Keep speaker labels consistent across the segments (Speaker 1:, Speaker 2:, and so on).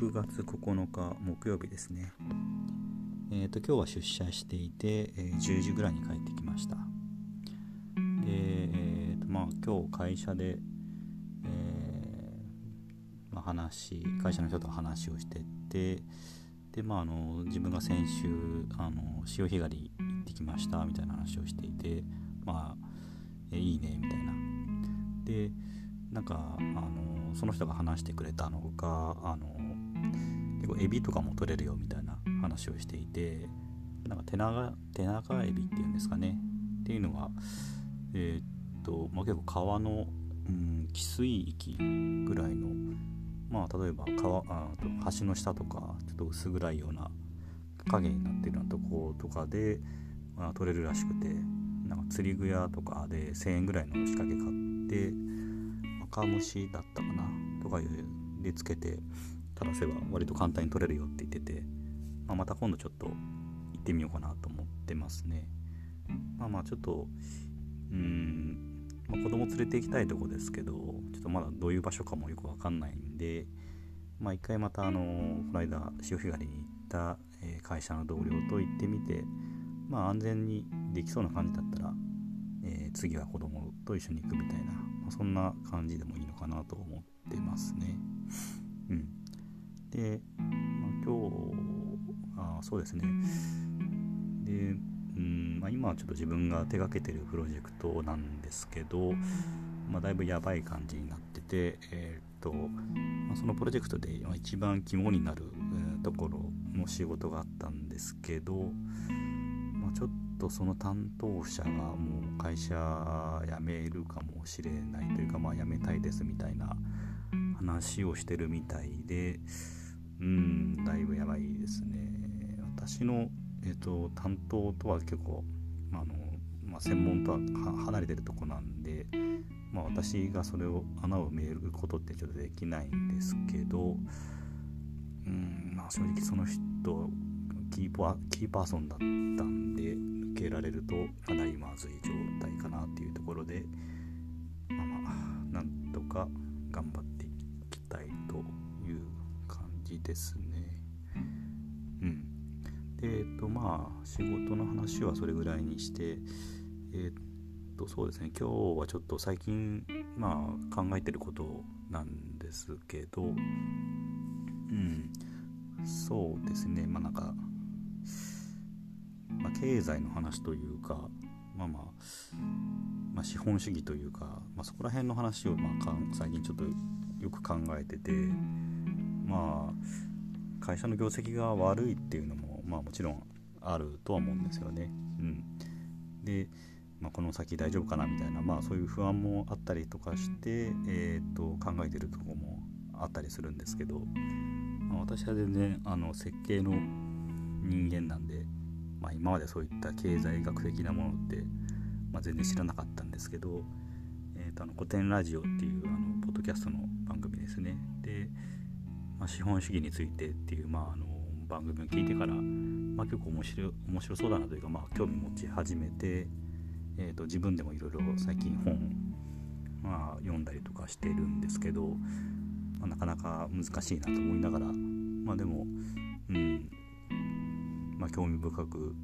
Speaker 1: 6月9日木曜日ですね。えっ、ー、と今日は出社していて、えー、10時ぐらいに帰ってきました。で、えーとまあ、今日会社で、えー、まあ、話会社の人と話をしててで、まあ、あの自分が先週あの潮干狩り行ってきましたみたいな話をしていてまあ、えいいねみたいな。でなんかあのその人が話してくれたのがあの結構エビとかも取れるよみたいな話をしていてなんか手長手長エビっていうんですかね。っていうのがえー、っと、まあ、結構川の、うん、汽水域ぐらいのまあ例えば川あ橋の下とかちょっと薄暗いような影になってるようなとことかで、まあ、取れるらしくてなんか釣り具屋とかで1000円ぐらいの仕掛け買ってカムシだったかなとかいうでつけて垂らせば割と簡単に取れるよって言ってて、まあ、また今度ちょっと行ってみようかなと思ってますねまあまあちょっとうん、まあ、子供連れて行きたいとこですけどちょっとまだどういう場所かもよくわかんないんでまあ一回またあのこの間潮干狩りに行った、会社の同僚と行ってみてまあ安全にできそうな感じだったら、えー、次は子供と一緒に行くみたいなまそんな感じでもいいのかなと思ってますね。で、まあ、今日あそうですね。で、うんまあ、今はちょっと自分が手がけてるプロジェクトなんですけど、まあ、だいぶやばい感じになってて、えー、っとまあ、そのプロジェクトで一番肝になる、ところの仕事があったんですけど、まあ、ちょっととその担当者がもう会社辞めるかもしれないというかまあ辞めたいですみたいな話をしてるみたいでうんだいぶやばいですね。私の、えーと、担当とは結構あの、まあ、専門とは離れてるとこなんで、まあ、私がそれを穴を埋めることってちょっとできないんですけどうんまあ正直その人キーパーキーパーソンだったんで受けられるとかなりまずい状態かなっていうところでまあまあなんとか頑張ってじですね。うん。でえっとまあ仕事の話はそれぐらいにしてえっとそうですね。今日はちょっと最近まあ考えてることなんですけどうん。そうですね。まあなんかまあ、経済の話というか、まあまあ、まあ、資本主義というか、まあ、そこら辺の話を、まあ、最近ちょっとよく考えててまあ会社の業績が悪いっていうのも、まあ、もちろんあるとは思うんですよね。うん、で、まあ、この先大丈夫かなみたいな、まあ、そういう不安もあったりとかして、えー、と考えてるとこもあったりするんですけど、まあ、私は全然あの設計の人間なんでまあ、今までそういった経済学的なものって、まあ、全然知らなかったんですけど、えーと、あの古典ラジオっていうあのポッドキャストの番組ですねで、まあ、資本主義についてっていう、まあ、あの番組を聞いてから、まあ、結構面白面白そうだなというか、まあ、興味持ち始めて、えーと、自分でもいろいろ最近本、まあ、読んだりとかしてるんですけど、まあ、なかなか難しいなと思いながらまあでもうんまあ、興味深く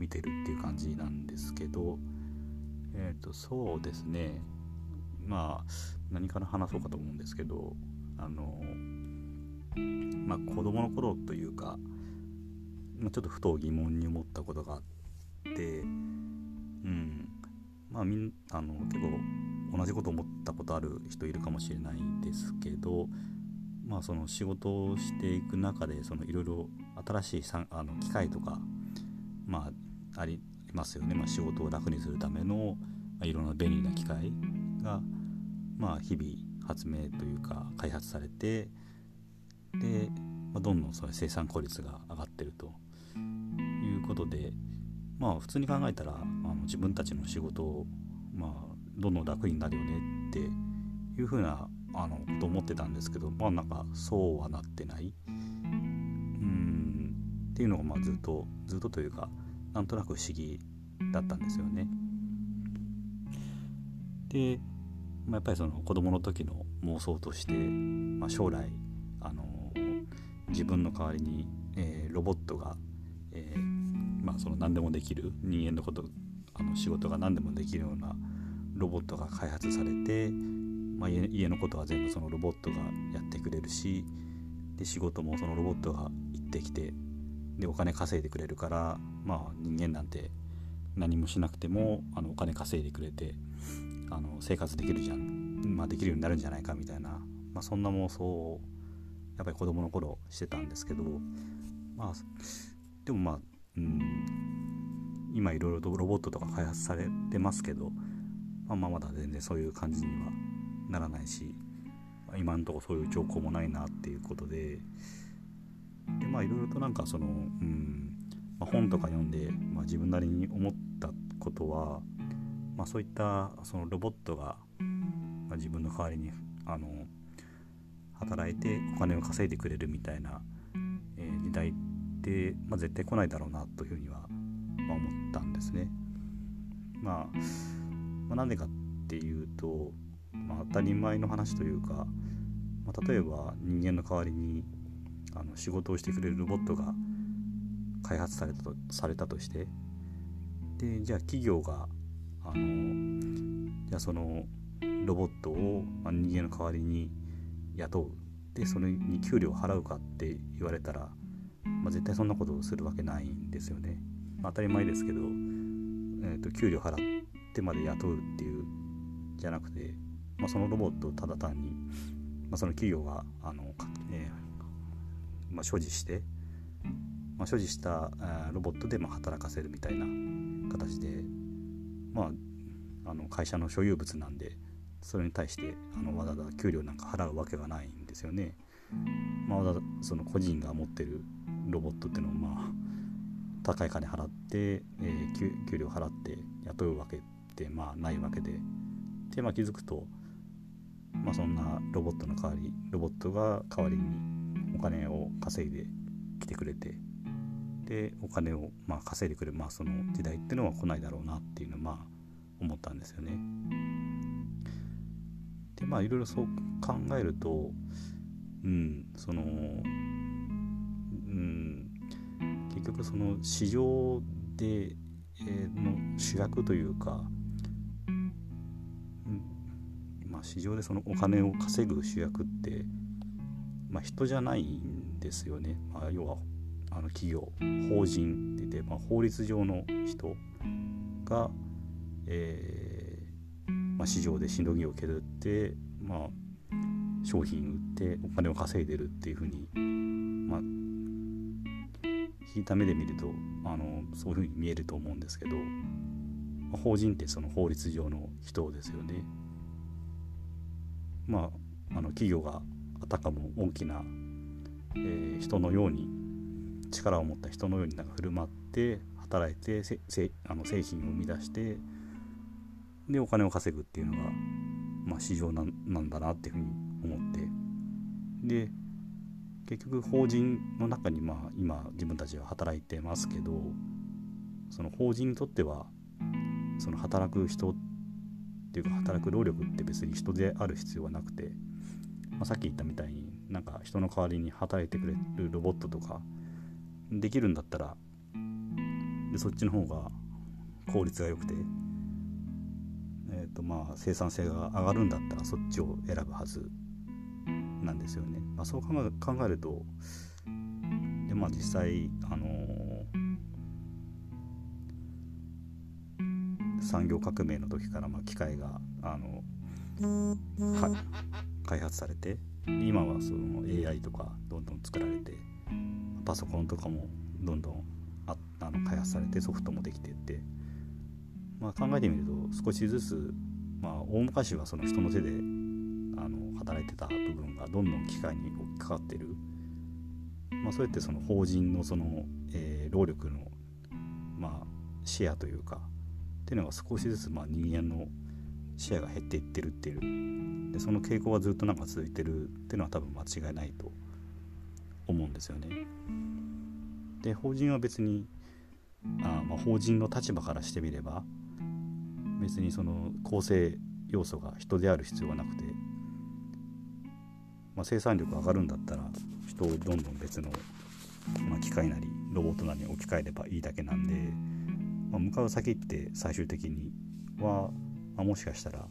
Speaker 1: 見てるっていう感じなんですけどえっ、ー、とそうですね。まあ何から話そうかと思うんですけどあのまあ子供の頃というか、まあ、ちょっとふと疑問に思ったことがあってうん。まあみんあの結構同じこと思ったことある人いるかもしれないですけどまあその仕事をしていく中でいろいろ新しいさあの機械とか、まあ、ありますよね、まあ、仕事を楽にするための、いろんな便利な機械が、まあ、日々発明というか開発されてで、まあ、どんどんその生産効率が上がってるということでまあ普通に考えたら、まあ、自分たちの仕事を、まあ、どんどん楽になるよねっていうふうなあのこと思ってたんですけどまあなんかそうはなってないうんっていうのがまあずっとずっとというかなんとなく不思議だったんですよね。で、まあ、やっぱりその子供の時の妄想として、まあ、将来あの自分の代わりに、えー、ロボットが、えー、まあ、その何でもできる人間のことあの仕事が何でもできるようなロボットが開発されて、まあ、家のことは全部そのロボットがやってくれるしで仕事もそのロボットが行ってきてでお金稼いでくれるからまあ人間なんて何もしなくてもあのお金稼いでくれてあの生活できるじゃん、まあ、できるようになるんじゃないかみたいな、まあ、そんな妄想をやっぱり子供の頃してたんですけどまあでもまあうん今いろいろとロボットとか開発されてますけど、まあ、まあまだ全然そういう感じにはならないし今のとこそういう兆候もないなっていうことででまあいろいろとなんかその、うんまあ、本とか読んで、まあ、自分なりに思ったことは、まあ、そういったそのロボットが、まあ、自分の代わりにあの働いてお金を稼いでくれるみたいな、えー、時代って、まあ、絶対来ないだろうなというふうには、まあ、思ったんですね。まあ、まあ、なんでかっていうと、まあ、当たり前の話というか、まあ、例えば人間の代わりにあの仕事をしてくれるロボットが開発されたとされたとしてでじゃあ企業があのじゃあそのロボットを、ま、人間の代わりに雇うでそれに給料を払うかって言われたら、まあ、絶対そんなことをするわけないんですよね。まあ、当たり前ですけど、えーと、給料払ってまで雇うっていうじゃなくて、まあ、そのロボットをただ単に、まあ、その企業があの、えー、まあ、所持して、まあ、所持したロボットでま働かせるみたいな形で、まあ、あの会社の所有物なんでそれに対してあのわざわざ給料なんか払うわけがないんですよね。まあ、わざわざその個人が持ってるロボットっていうのをまあ高い金払って、えー、給料払って雇うわけってまあないわけでで、まあ、気づくと、まあ、そんなロボットの代わりロボットが代わりにお金を稼いできてくれてでお金をまあ稼いでくれる、まあ、その時代っていうのは来ないだろうなっていうのをまあ思ったんですよね。でまあいろいろそう考えるとうんそのうん結局その市場で、えー、の主役というか、うん、まあ市場でそのお金を稼ぐ主役って、まあ、人じゃないんですよね。まあ、要はあの企業法人って言って、まあ、法律上の人が、えーまあ、市場でしのぎを削って、まあ、商品売ってお金を稼いでるっていうふうに、まあ、引いた目で見るとあのそういうふうに見えると思うんですけど、まあ、法人ってその法律上の人ですよね。まあ、あの企業があたかも大きな、えー、人のように力を持った人のようになんか振る舞って働いてせせあの製品を生み出してでお金を稼ぐっていうのが、まあ、市場なんだなっていうふうに思って。で結局法人の中にまあ今自分たちは働いてますけどその法人にとってはその働く人っていうか働く労力って別に人である必要はなくて、まあ、さっき言ったみたいになんか人の代わりに働いてくれるロボットとかできるんだったらでそっちの方が効率が良くて、えーとまあ、生産性が上がるんだったらそっちを選ぶはずなんですよね。まあ、そう考えるとで、まあ、実際、あのー、産業革命の時からまあ機械が、あのは開発されて今はその AI とかどんどん作られてパソコンとかもどんどんああの開発されてソフトもできてって、まあ、考えてみると少しずつ、まあ、大昔はその人の手であの働いてた部分がどんどん機械に置き換わってる、まあ、そうやってその法人のその、えー、労力の、まあ、シェアというかっていうのが少しずつまあ人間のシェアが減っていってるっていう。でその傾向がずっとなんか続いてる。っていうのは多分間違いないと思うんですよね。で法人は別にあまあ法人の立場からしてみれば別にその構成要素が人である必要はなくて、まあ、生産力上がるんだったら人をどんどん別の、まあ、機械なりロボットなりに置き換えればいいだけなんで、まあ、向かう先って最終的には、ま、もしかしたら、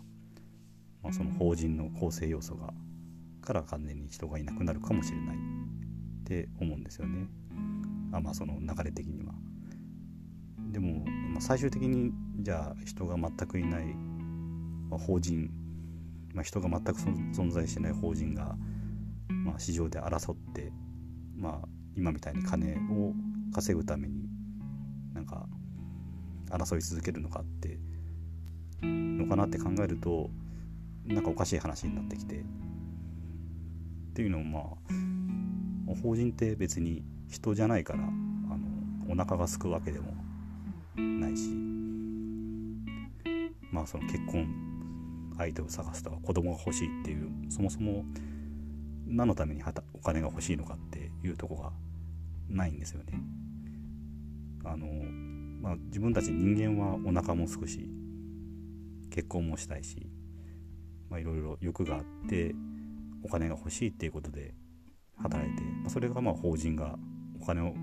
Speaker 1: ま、その法人の構成要素がから完全に人がいなくなるかもしれないって思うんですよね。あまあその流れ的には。でも、最終的にじゃあ人が全くいない、まあ、法人、まあ、人が全く存在してない法人が、まあ、市場で争って、まあ、今みたいに金を稼ぐためになんか争い続けるのかってのかなって考えるとなんかおかしい話になってきてっていうのもまあ法人って別に人じゃないからあのお腹がすくわけでもないしまあその結婚相手を探すとか子供が欲しいっていうそもそも何のためにお金が欲しいのかっていうとこがないんですよね。あのまあ、自分たち人間はお腹もすくし結婚もしたいしまあいろいろ欲があってお金が欲しいっていうことで働いて、まあ、それがまあ法人がお金を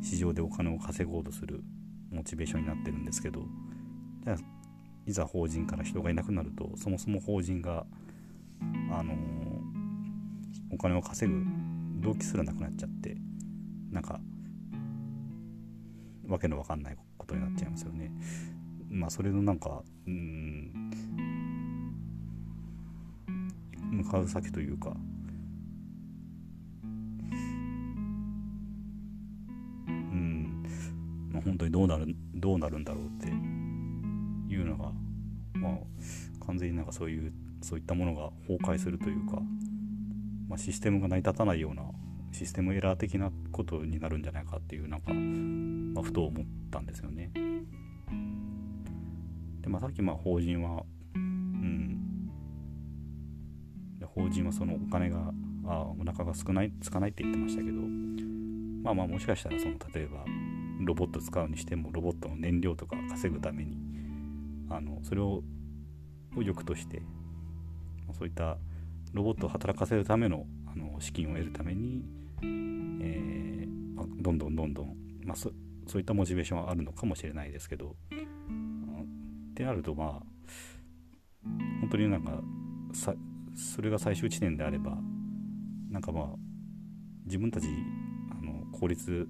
Speaker 1: 市場でお金を稼ごうとするモチベーションになってるんですけどじゃあいざ法人から人がいなくなるとそもそも法人があのー、お金を稼ぐ動機すらなくなっちゃってなんかわけのわかんないことになっちゃいますよね。まあそれのなんかうん向かう先というかまあ本当にどうなるどうなるんだろうっていうのがまあ完全になんかそういうそういったものが崩壊するというか、まあ、システムが成り立たないようなシステムエラー的なことになるんじゃないかっていうなんか、まあ、ふと思ったんですよね。でまあ、さっきまあ法人は、うん、法人はそのお金があお腹が少ないつかないって言ってましたけどまあまあもしかしたらその例えばロボット使うにしてもロボットの燃料とか稼ぐためにあのそれを欲としてそういったロボットを働かせるためのあの資金を得るために、えー、どんどんどんどん、まあ、そそういったモチベーションはあるのかもしれないですけどってなるとまあ本当になんかさそれが最終地点であればなんかまあ自分たちあの効率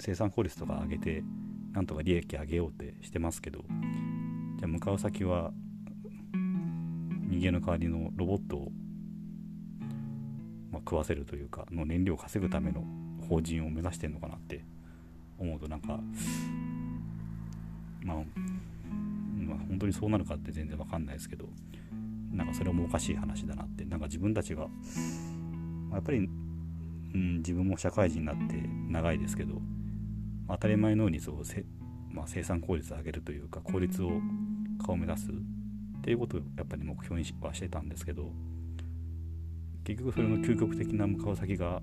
Speaker 1: 生産効率とか上げてなんとか利益上げようってしてますけどじゃあ向かう先は人間の代わりのロボットをまあ、食わせるというかの燃料を稼ぐための法人を目指してるのかなって思うとなんか、まあ、まあ本当にそうなるかって全然わかんないですけどなんかそれもおかしい話だなってなんか自分たちがやっぱり、うん、自分も社会人になって長いですけど当たり前のようにそうせ、まあ、生産効率を上げるというか効率を顔目指すっていうことをやっぱり目標にはしてたんですけど結局それの究極的な向かう先が、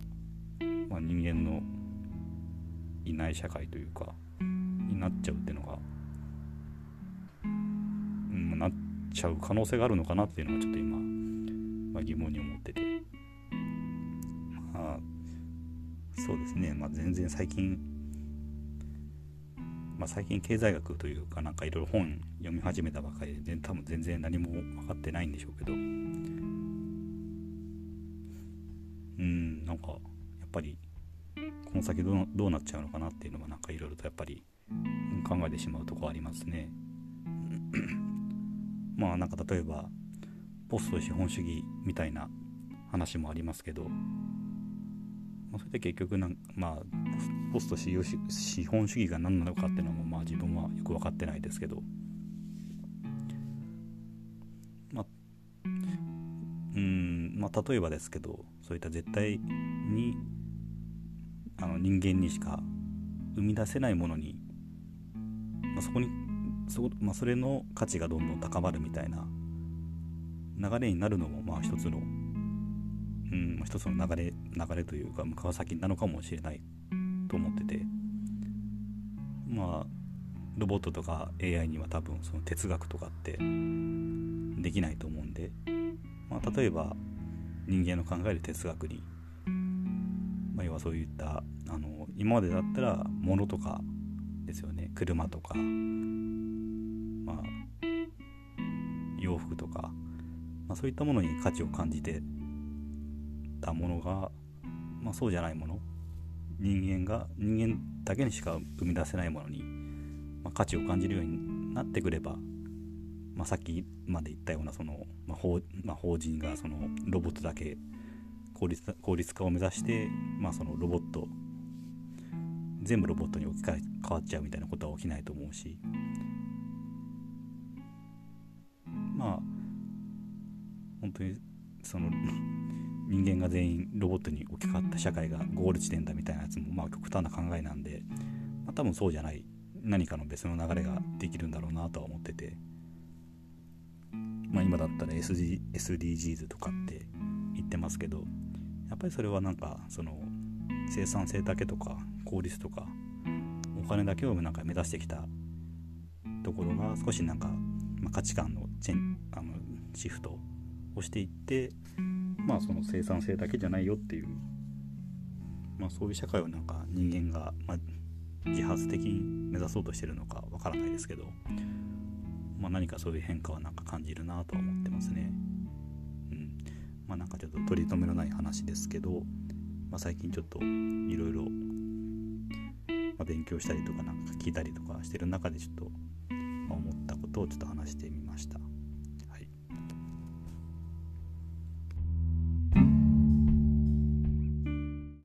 Speaker 1: まあ、人間のいない社会というかになっちゃうっていうのが、うん、なっちゃう可能性があるのかなっていうのがちょっと今、まあ、疑問に思ってて。まあそうですね、まあ、全然最近まあ、最近経済学というかなんかいろいろ本読み始めたばかりで多分全然何も分かってないんでしょうけどうんなんかやっぱりこの先どうどうなっちゃうのかなっていうのはなんかいろいろとやっぱり考えてしまうとこありますね。まあなんか例えばポスト資本主義みたいな話もありますけど、まあ、それで結局なんまあポスト資本主義が何なのかっていうのもまあ自分はよく分かってないですけど。まあうんまあ例えばですけどそういった絶対にあの人間にしか生み出せないものに、まあ、そこにそ,、まあ、それの価値がどんどん高まるみたいな流れになるのもまあ一つの、うん、一つの流れ流れというか向かう先なのかもしれないと思ってて。まあロボットとか AI には多分その哲学とかってできないと思うんで、まあ、例えば人間の考える哲学にまあ、要はそういったあの今までだったら物とかですよね。車とか、まあ、洋服とか、まあ、そういったものに価値を感じてたものが、まあ、そうじゃないもの。人間が人間だけにしか生み出せないものに、まあ、価値を感じるようになってくれば、まあ、さっきまで言ったようなその、まあ法まあ、法人がそのロボットだけ効率効率化を目指して、まあ、そのロボット全部ロボットに置き換え変わっちゃうみたいなことは起きないと思うしまあ本当にその人間が全員ロボットに置き換わった社会がゴール地点だみたいなやつもまあ極端な考えなんで、まあ、多分そうじゃない何かの別の流れができるんだろうなとは思ってて、まあ、今だったら SD SDGs とかって言ってますけどやっぱりそれはなんかその生産性だけとか効率とかお金だけをなんか目指してきたところが少しなんか、ま、価値観のチェンあのシフトをしていってまあその生産性だけじゃないよっていう、まあ、そういう社会をなんか人間が、まあ、自発的に目指そうとしてるのかわからないですけど、まあ、何かそういう変化はなんか感じるなとは思ってますね。うんまあ、なんかちょっと取り留めのない話ですけど、まあ、最近ちょっといろいろ勉強したりとかなんか聞いたりとかしてる中でちょっと、思ったことをちょっと話してみました。